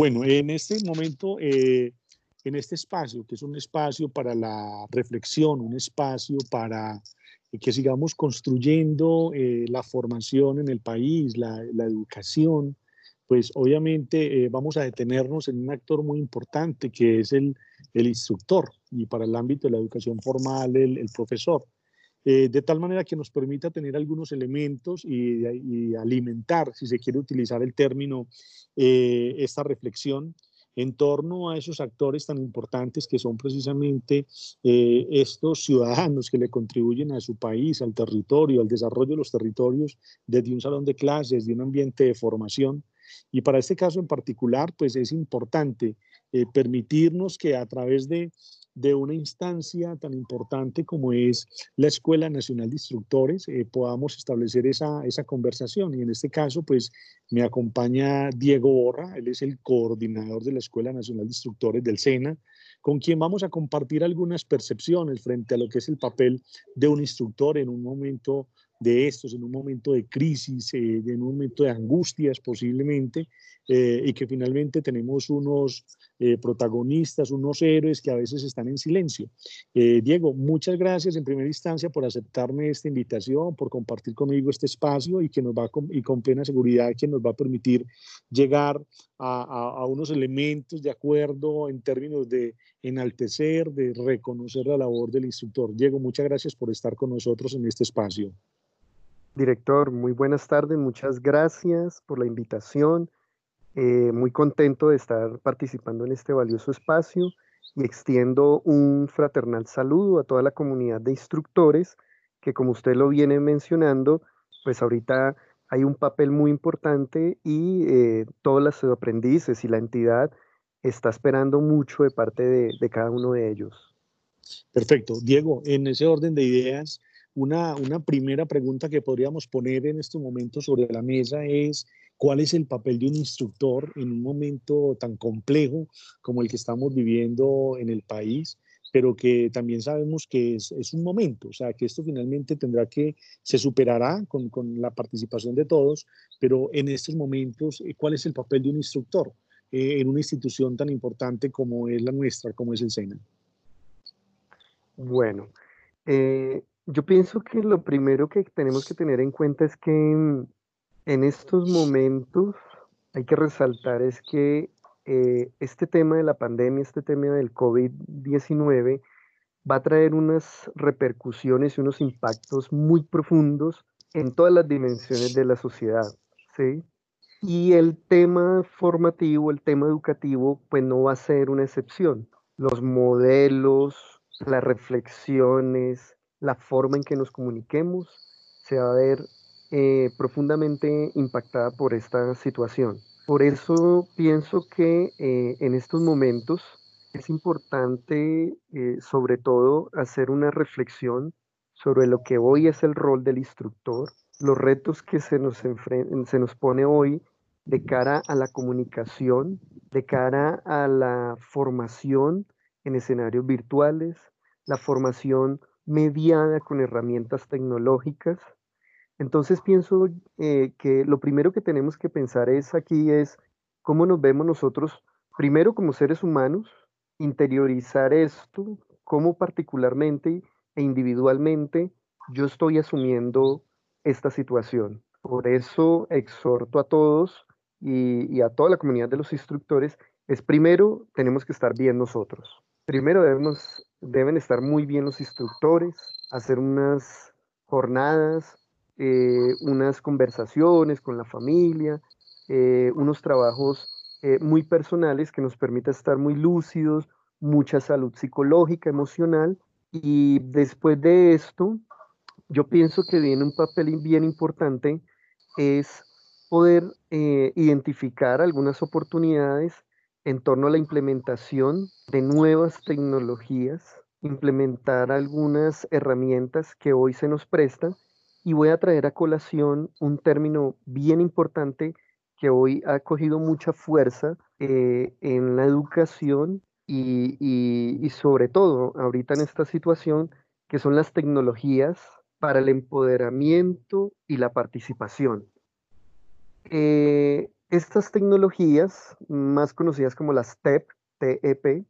Bueno, en este momento, eh, en este espacio, que es un espacio para la reflexión, un espacio para que sigamos construyendo eh, la formación en el país, la, educación, pues obviamente eh, vamos a detenernos en un actor muy importante que es el, instructor y para el ámbito de la educación formal el profesor. Eh, de tal manera que nos permita tener algunos elementos y, alimentar, si se quiere utilizar el término, esta reflexión en torno a esos actores tan importantes que son precisamente eh, estos ciudadanos que le contribuyen a su país, al territorio, al desarrollo de los territorios desde un salón de clases, de un ambiente de formación. Y para este caso en particular, pues es importante eh, permitirnos que a través de de una instancia tan importante como es la Escuela Nacional de Instructores, eh, podamos establecer esa, esa conversación. Y en este caso, pues me acompaña Diego Borra, él es el coordinador de la Escuela Nacional de Instructores del SENA, con quien vamos a compartir algunas percepciones frente a lo que es el papel de un instructor en un momento de estos, en un momento de crisis, eh, en un momento de angustias posiblemente, eh, y que finalmente tenemos unos eh, protagonistas, unos héroes que a veces están en silencio. Diego, muchas gracias en primera instancia por aceptarme esta invitación, por compartir conmigo este espacio y que nos va y con plena seguridad que nos va a permitir llegar a, a unos elementos de acuerdo en términos de enaltecer, de reconocer la labor del instructor. Diego, muchas gracias por estar con nosotros en este espacio. Director, muy buenas tardes, muchas gracias por la invitación. Eh, muy contento de estar participando en este valioso espacio y extiendo un fraternal saludo a toda la comunidad de instructores que como usted lo viene mencionando, pues ahorita hay un papel muy importante y eh, todos los aprendices y la entidad está esperando mucho de parte de, de cada uno de ellos. Perfecto. Diego, en ese orden de ideas, una, primera pregunta que podríamos poner en estos momentos sobre la mesa es cuál es el papel de un instructor en un momento tan complejo como el que estamos viviendo en el país, pero que también sabemos que es, un momento, o sea, que esto finalmente tendrá que, se superará con, la participación de todos, pero en estos momentos, eh, ¿cuál es el papel de un instructor eh, en una institución tan importante como es la nuestra, como es el SENA? Bueno, eh, yo pienso que lo primero que tenemos que tener en cuenta es que mm, en estos momentos hay que resaltar es que eh, este tema de la pandemia, este tema del COVID-19 va a traer unas repercusiones y unos impactos muy profundos en todas las dimensiones de la sociedad, ¿sí? Y el tema formativo, el tema educativo, pues no va a ser una excepción. Los modelos, las reflexiones, la forma en que nos comuniquemos se va a ver eh, profundamente impactada por esta situación. Por eso pienso que eh, en estos momentos es importante, eh, sobre todo, hacer una reflexión sobre lo que hoy es el rol del instructor, los retos que se nos, se nos pone hoy de cara a la comunicación, de cara a la formación en escenarios virtuales, la formación mediada con herramientas tecnológicas. Entonces pienso eh, que lo primero que tenemos que pensar es aquí es cómo nos vemos nosotros, primero como seres humanos, interiorizar esto, cómo particularmente e individualmente yo estoy asumiendo esta situación. Por eso exhorto a todos y, y a toda la comunidad de los instructores, es primero tenemos que estar bien nosotros. Primero debemos deben estar muy bien los instructores, hacer unas jornadas, eh, unas conversaciones con la familia, eh, unos trabajos eh, muy personales que nos permitan estar muy lúcidos, mucha salud psicológica, emocional. Y después de esto, yo pienso que viene un papel bien importante, es poder identificar algunas oportunidades en torno a la implementación de nuevas tecnologías, implementar algunas herramientas que hoy se nos prestan y voy a traer a colación un término bien importante que hoy ha cogido mucha fuerza eh, en la educación y, y, sobre todo ahorita en esta situación, que son las tecnologías para el empoderamiento y la participación. Eh, estas tecnologías, más conocidas como las TEP, TEP,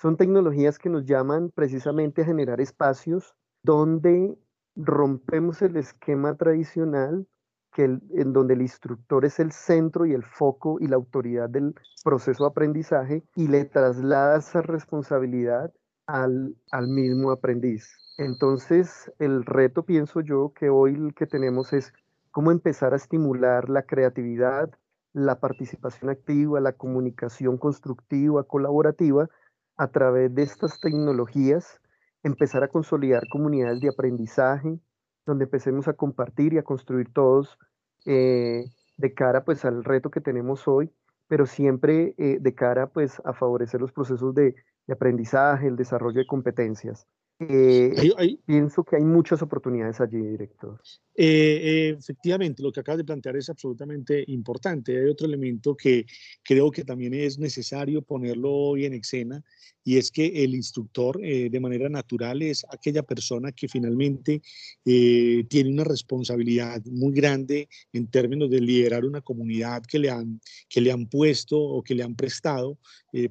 son tecnologías que nos llaman precisamente a generar espacios donde rompemos el esquema tradicional que en donde el instructor es el centro y el foco y la autoridad del proceso de aprendizaje y le traslada esa responsabilidad al, al mismo aprendiz. Entonces, el reto, pienso yo, que hoy el que tenemos es cómo empezar a estimular la creatividad, la participación activa, la comunicación constructiva, colaborativa, a través de estas tecnologías, empezar a consolidar comunidades de aprendizaje, donde empecemos a compartir y a construir todos eh, de cara pues al reto que tenemos hoy, pero siempre eh, de cara pues a favorecer los procesos de aprendizaje, el desarrollo de competencias. Eh, pienso que hay muchas oportunidades allí, director. Eh, efectivamente, lo que acabas de plantear es absolutamente importante. Hay otro elemento que creo que también es necesario ponerlo hoy en escena y es que el instructor eh, de manera natural es aquella persona que finalmente tiene una responsabilidad muy grande en términos de liderar una comunidad que le han, que le han puesto o que le han prestado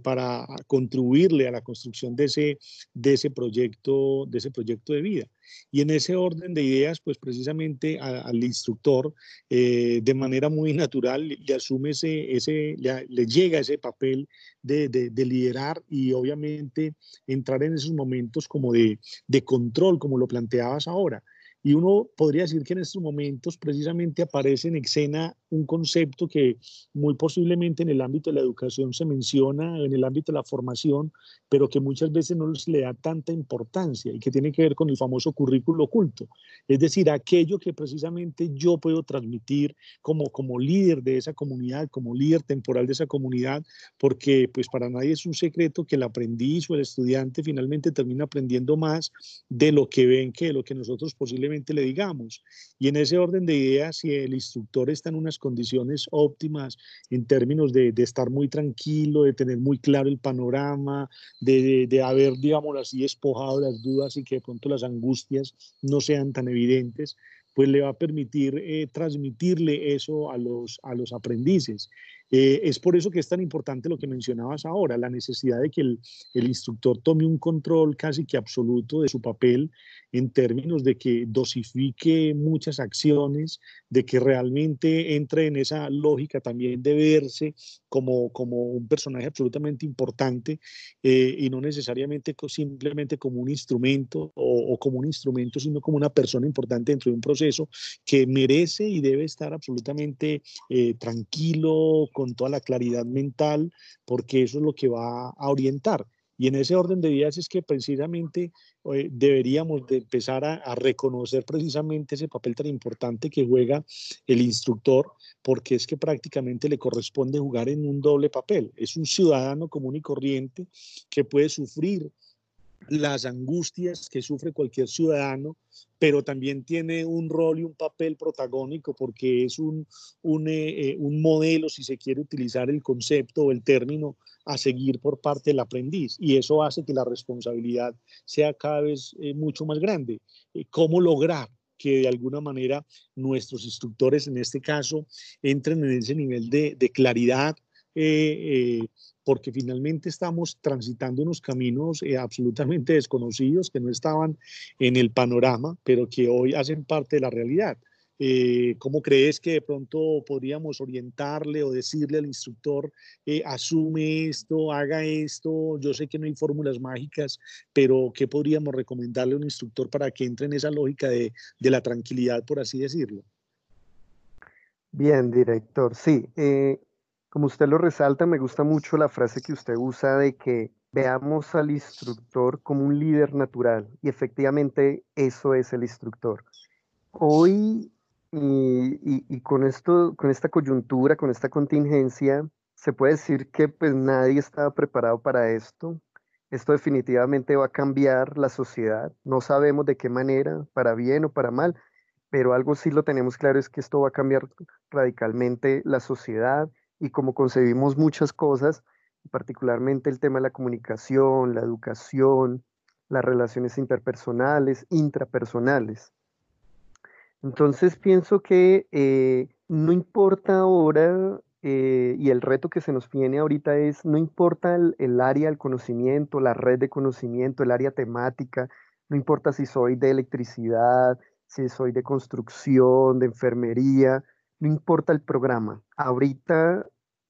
para contribuirle a la construcción de ese, de ese proyecto de ese proyecto de vida. Y en ese orden de ideas, pues precisamente al instructor, eh, de manera muy natural, le asume ese, le, llega ese papel de, de, liderar y obviamente entrar en esos momentos como de, de control, como lo planteabas ahora. Y uno podría decir que en estos momentos precisamente aparece en escena un concepto que muy posiblemente en el ámbito de la educación se menciona, en el ámbito de la formación, pero que muchas veces no se le da tanta importancia y que tiene que ver con el famoso currículo oculto. Es decir, aquello que precisamente yo puedo transmitir como, como líder de esa comunidad, como líder temporal de esa comunidad, porque pues para nadie es un secreto que el aprendiz o el estudiante finalmente termina aprendiendo más de lo que ven que de lo que nosotros posiblemente le digamos. Y en ese orden de ideas, si el instructor está en unas condiciones óptimas en términos de, estar muy tranquilo, de tener muy claro el panorama, de, de, haber, digamos así, despojado las dudas y que de pronto las angustias no sean tan evidentes, pues le va a permitir eh, transmitirle eso a los, a los aprendices. Eh, es por eso que es tan importante lo que mencionabas ahora, la necesidad de que el, el, instructor tome un control casi que absoluto de su papel en términos de que dosifique muchas acciones, de que realmente entre en esa lógica también de verse como, como un personaje absolutamente importante eh, y no necesariamente simplemente como un instrumento o, como un instrumento, sino como una persona importante dentro de un proceso que merece y debe estar absolutamente eh, tranquilo, con toda la claridad mental, porque eso es lo que va a orientar. Y en ese orden de ideas es que precisamente eh, deberíamos de empezar a, reconocer precisamente ese papel tan importante que juega el instructor, porque es que prácticamente le corresponde jugar en un doble papel. Es un ciudadano común y corriente que puede sufrir las angustias que sufre cualquier ciudadano, pero también tiene un rol y un papel protagónico porque es un, eh, eh, un modelo, si se quiere utilizar el concepto o el término, a seguir por parte del aprendiz y eso hace que la responsabilidad sea cada vez eh, mucho más grande. ¿Cómo lograr que de alguna manera nuestros instructores en este caso entren en ese nivel de, claridad? Eh, porque finalmente estamos transitando unos caminos absolutamente desconocidos que no estaban en el panorama, pero que hoy hacen parte de la realidad. Eh, ¿Cómo crees que de pronto podríamos orientarle o decirle al instructor, eh, asume esto, haga esto? Yo sé que no hay fórmulas mágicas, pero ¿qué podríamos recomendarle a un instructor para que entre en esa lógica de, de la tranquilidad, por así decirlo? Bien, director. Sí, eh, como usted lo resalta, me gusta mucho la frase que usted usa de que veamos al instructor como un líder natural y efectivamente eso es el instructor. Hoy y, con esto, con esta coyuntura, con esta contingencia, se puede decir que pues nadie estaba preparado para esto. Esto definitivamente va a cambiar la sociedad. No sabemos de qué manera, para bien o para mal, pero algo sí lo tenemos claro es que esto va a cambiar radicalmente la sociedad y como concebimos muchas cosas, particularmente el tema de la comunicación, la educación, las relaciones interpersonales, intrapersonales. Entonces pienso que eh, no importa ahora eh, y el reto que se nos viene ahorita es, no importa el, el, área del conocimiento, la red de conocimiento, el área temática, no importa si soy de electricidad, si soy de construcción, de enfermería, no importa el programa. Ahorita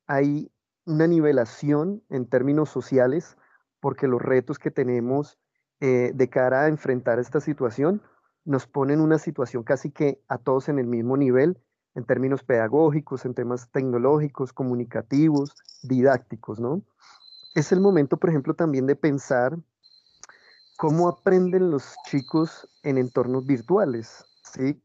hay una nivelación en términos sociales porque los retos que tenemos eh, de cara a enfrentar esta situación nos ponen una situación casi que a todos en el mismo nivel en términos pedagógicos, en temas tecnológicos, comunicativos, didácticos, ¿no? Es el momento, por ejemplo, también de pensar cómo aprenden los chicos en entornos virtuales, ¿sí?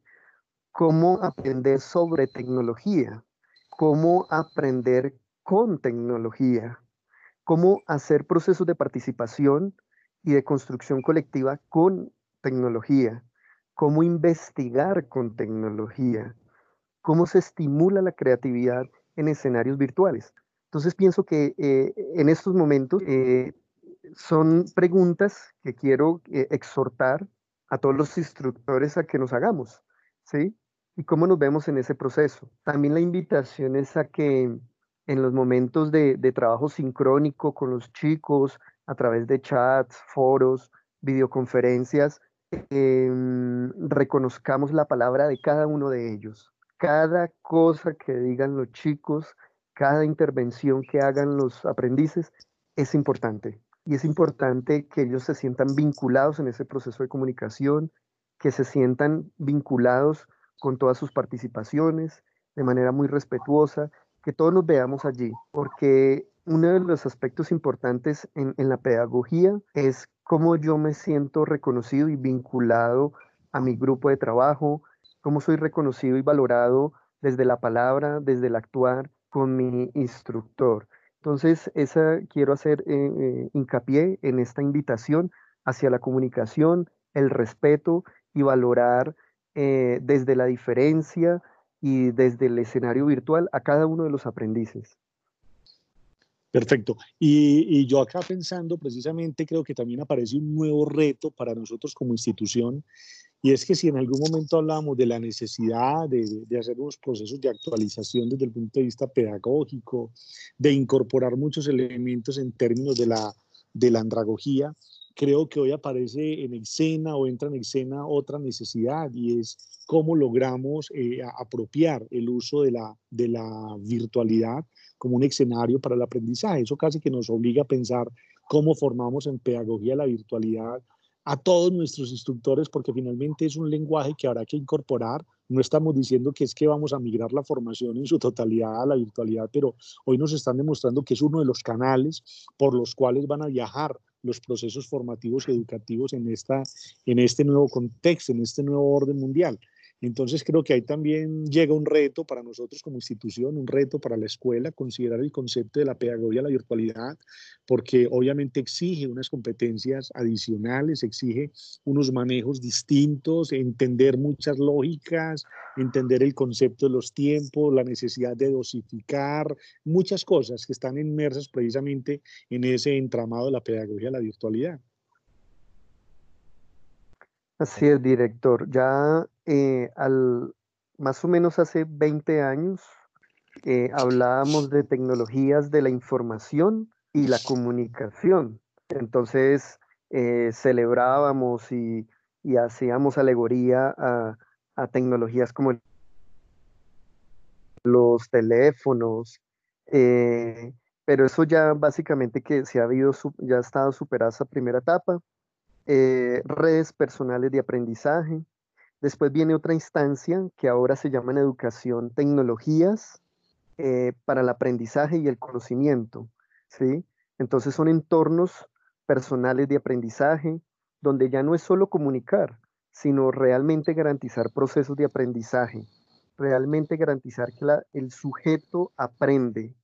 Cómo aprender sobre tecnología, cómo aprender con tecnología, cómo hacer procesos de participación y de construcción colectiva con tecnología, cómo investigar con tecnología, cómo se estimula la creatividad en escenarios virtuales. Entonces pienso que eh, en estos momentos eh, son preguntas que quiero eh, exhortar a todos los instructores a que nos hagamos, ¿sí? Y cómo nos vemos en ese proceso. También la invitación es a que en los momentos de, trabajo sincrónico con los chicos, a través de chats, foros, videoconferencias, em, reconozcamos la palabra de cada uno de ellos cada cosa que digan los chicos, cada intervención que hagan los aprendices es importante. Y es importante que ellos se sientan vinculados en ese proceso de comunicación, que se sientan vinculados con todas sus participaciones de manera muy respetuosa, que todos nos veamos allí, porque uno de los aspectos importantes en, la pedagogía es cómo yo me siento reconocido y vinculado a mi grupo de trabajo, cómo soy reconocido y valorado desde la palabra, desde el actuar con mi instructor. Entonces, esa quiero hacer eh, eh, hincapié en esta invitación hacia la comunicación, el respeto y valorar eh, desde la diferencia y desde el escenario virtual a cada uno de los aprendices. Perfecto. Y, yo acá pensando precisamente creo que también aparece un nuevo reto para nosotros como institución y es que si en algún momento hablábamos de la necesidad de, de, hacer unos procesos de actualización desde el punto de vista pedagógico, de incorporar muchos elementos en términos de la, de la andragogía, creo que hoy aparece en escena o entra en escena otra necesidad y es cómo logramos eh, apropiar el uso de la, de la virtualidad como un escenario para el aprendizaje. Eso casi que nos obliga a pensar cómo formamos en pedagogía la virtualidad a todos nuestros instructores porque finalmente es un lenguaje que habrá que incorporar. No estamos diciendo que es que vamos a migrar la formación en su totalidad a la virtualidad, pero hoy nos están demostrando que es uno de los canales por los cuales van a viajar los procesos formativos y educativos en, esta, en este nuevo contexto, en este nuevo orden mundial. Entonces creo que ahí también llega un reto para nosotros como institución, un reto para la escuela, considerar el concepto de la pedagogía la virtualidad, porque obviamente exige unas competencias adicionales, exige unos manejos distintos, entender muchas lógicas, entender el concepto de los tiempos, la necesidad de dosificar, muchas cosas que están inmersas precisamente en ese entramado de la pedagogía la virtualidad. Así es, director. Ya eh, al, más o menos hace 20 años eh, hablábamos de tecnologías de la información y la comunicación. Entonces eh, celebrábamos y, hacíamos alegoría a, tecnologías como los teléfonos, pero eso ya básicamente que se ha habido, ya ha estado superada esa primera etapa. Redes personales de aprendizaje, Después viene otra instancia que ahora se llama educación, tecnologías eh, para el aprendizaje y el conocimiento. ¿sí? Entonces son entornos personales de aprendizaje donde ya no es solo comunicar, sino realmente garantizar procesos de aprendizaje, realmente garantizar que el sujeto aprende,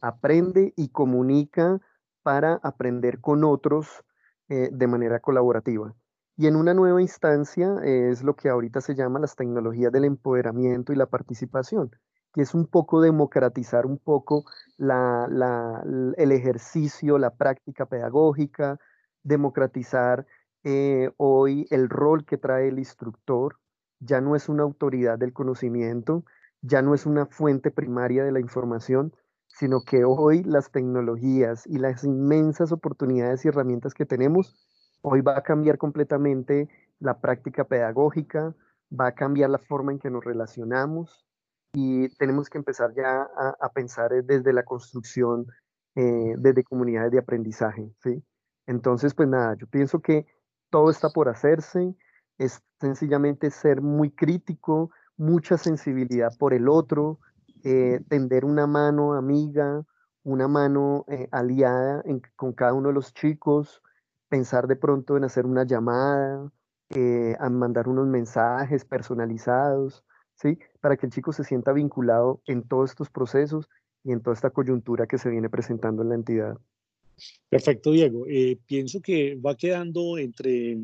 aprende y comunica para aprender con otros eh, de manera colaborativa. Y en una nueva instancia es lo que ahorita se llama las tecnologías del empoderamiento y la participación, que es un poco democratizar un poco el ejercicio, la práctica pedagógica, democratizar eh, hoy el rol que trae el instructor, ya no es una autoridad del conocimiento, ya no es una fuente primaria de la información, sino que hoy las tecnologías y las inmensas oportunidades y herramientas que tenemos, hoy va a cambiar completamente la práctica pedagógica, va a cambiar la forma en que nos relacionamos y tenemos que empezar ya a, pensar desde la construcción, eh, desde comunidades de aprendizaje, ¿sí? Entonces, pues nada, yo pienso que todo está por hacerse, es sencillamente ser muy crítico, mucha sensibilidad por el otro, eh, tender una mano amiga, una mano eh, aliada con cada uno de los chicos, pensar de pronto en hacer una llamada, eh, a mandar unos mensajes personalizados, ¿sí? Para que el chico se sienta vinculado en todos estos procesos y en toda esta coyuntura que se viene presentando en la entidad. Perfecto, Diego. pienso que va quedando entre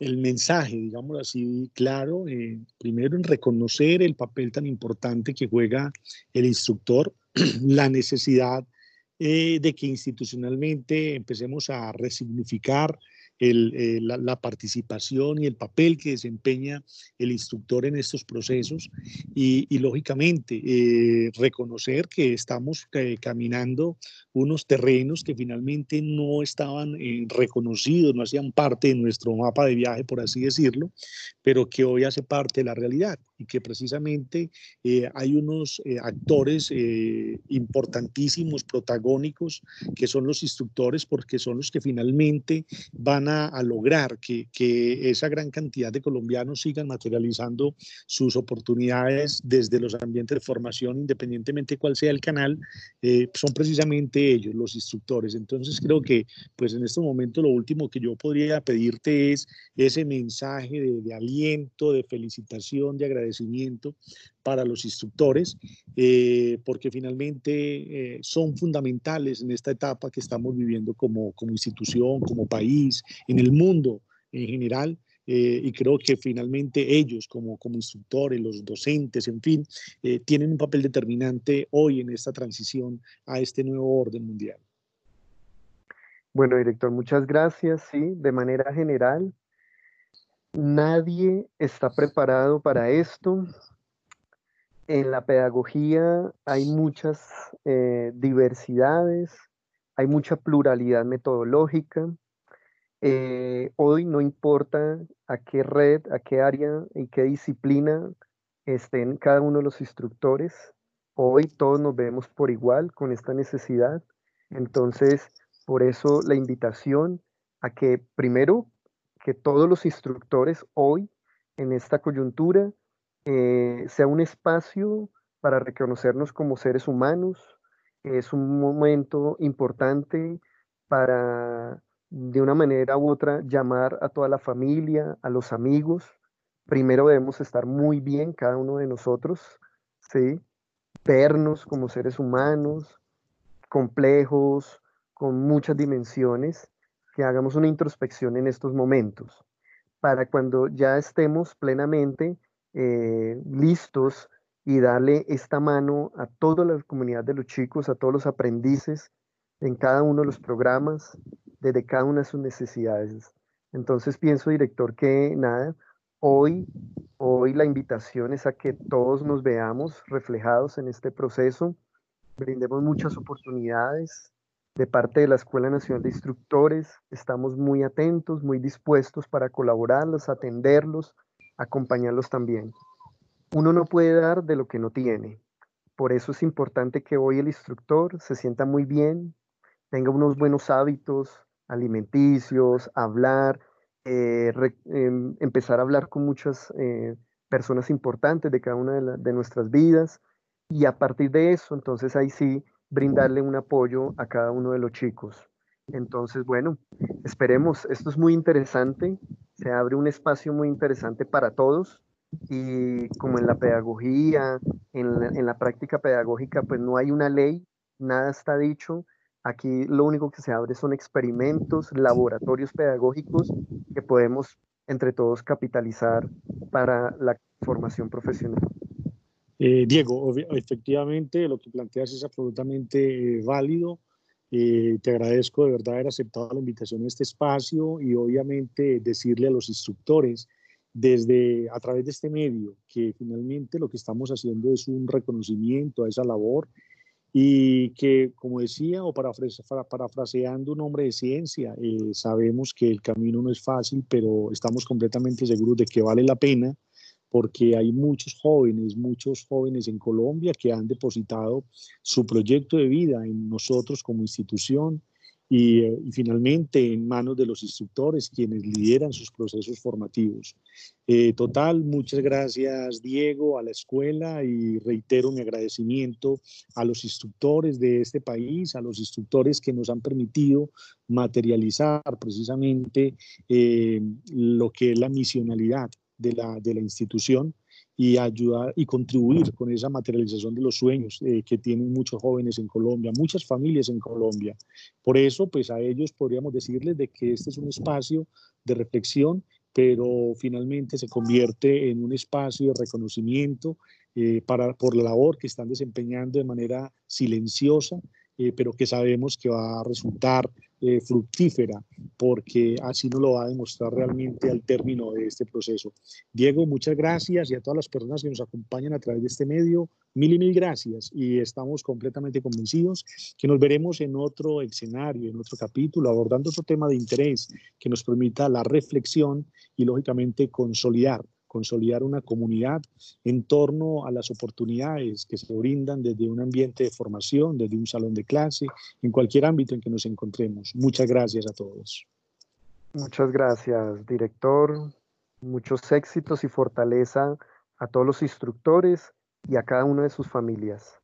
el mensaje, digamos así, claro, eh, primero en reconocer el papel tan importante que juega el instructor, la necesidad eh, de que institucionalmente empecemos a resignificar eh, la, participación y el papel que desempeña el instructor en estos procesos y, lógicamente eh, reconocer que estamos eh, caminando unos terrenos que finalmente no estaban reconocidos, no hacían parte de nuestro mapa de viaje, por así decirlo, pero que hoy hace parte de la realidad y que precisamente hay unos actores importantísimos, protagónicos, que son los instructores, porque son los que finalmente van a a, lograr que, que, esa gran cantidad de colombianos sigan materializando sus oportunidades desde los ambientes de formación, independientemente cuál sea el canal, eh, son precisamente ellos, los instructores. Entonces creo que pues en este momento lo último que yo podría pedirte es ese mensaje de, de aliento, de felicitación, de agradecimiento para los instructores, eh, porque finalmente eh, son fundamentales en esta etapa que estamos viviendo como, como institución, como país, en el mundo en general. Eh, y creo que finalmente ellos como, como instructores, los docentes, en fin, tienen un papel determinante hoy en esta transición a este nuevo orden mundial. Bueno, director, muchas gracias. Sí, de manera general, nadie está preparado para esto en la pedagogía hay muchas eh, diversidades, hay mucha pluralidad metodológica. Eh, hoy no importa a qué red, a qué área y qué disciplina estén cada uno de los instructores, hoy todos nos vemos por igual con esta necesidad. Entonces, por eso la invitación a que primero, que todos los instructores hoy en esta coyuntura eh, sea un espacio para reconocernos como seres humanos. Es un momento importante para, de una manera u otra, llamar a toda la familia, a los amigos. Primero debemos estar muy bien cada uno de nosotros, ¿sí? vernos como seres humanos, complejos, con muchas dimensiones, que hagamos una introspección en estos momentos, para cuando ya estemos plenamente eh, listos y darle esta mano a toda la comunidad de los chicos, a todos los aprendices en cada uno de los programas, desde cada una de sus necesidades. Entonces pienso, director, que nada, hoy, hoy la invitación es a que todos nos veamos reflejados en este proceso, brindemos muchas oportunidades de parte de la Escuela Nacional de Instructores, estamos muy atentos, muy dispuestos para colaborarlos, atenderlos, acompañarlos también. Uno no puede dar de lo que no tiene. Por eso es importante que hoy el instructor se sienta muy bien, tenga unos buenos hábitos alimenticios, hablar, eh, em, empezar a hablar con muchas eh, personas importantes de cada una de, de nuestras vidas y a partir de eso, entonces ahí sí, brindarle un apoyo a cada uno de los chicos. Entonces, bueno, esperemos, esto es muy interesante, se abre un espacio muy interesante para todos y como en la pedagogía, en la, práctica pedagógica, pues no hay una ley, nada está dicho. Aquí lo único que se abre son experimentos, laboratorios pedagógicos que podemos entre todos capitalizar para la formación profesional. Eh, Diego, efectivamente lo que planteas es absolutamente eh, válido. Eh, te agradezco de verdad haber aceptado la invitación a este espacio y obviamente decirle a los instructores desde a través de este medio, que finalmente lo que estamos haciendo es un reconocimiento a esa labor y que, como decía, o parafraseando un hombre de ciencia, eh, sabemos que el camino no es fácil, pero estamos completamente seguros de que vale la pena porque hay muchos jóvenes, muchos jóvenes en Colombia que han depositado su proyecto de vida en nosotros como institución y, eh, finalmente en manos de los instructores quienes lideran sus procesos formativos. Eh, total, muchas gracias Diego, a la escuela y reitero mi agradecimiento a los instructores de este país, a los instructores que nos han permitido materializar precisamente eh, lo que es la misionalidad de la, de la institución y ayudar y contribuir con esa materialización de los sueños eh, que tienen muchos jóvenes en Colombia, muchas familias en Colombia. Por eso, pues a ellos podríamos decirles de que este es un espacio de reflexión, pero finalmente se convierte en un espacio de reconocimiento eh, para, por la labor que están desempeñando de manera silenciosa, eh, pero que sabemos que va a resultar eh, fructífera, porque así nos lo va a demostrar realmente al término de este proceso. Diego, muchas gracias y a todas las personas que nos acompañan a través de este medio, mil y mil gracias y estamos completamente convencidos que nos veremos en otro escenario, en otro capítulo, abordando otro tema de interés que nos permita la reflexión y lógicamente consolidar consolidar una comunidad en torno a las oportunidades que se brindan desde un ambiente de formación, desde un salón de clase, en cualquier ámbito en que nos encontremos. Muchas gracias a todos. Muchas gracias, director. Muchos éxitos y fortaleza a todos los instructores y a cada una de sus familias.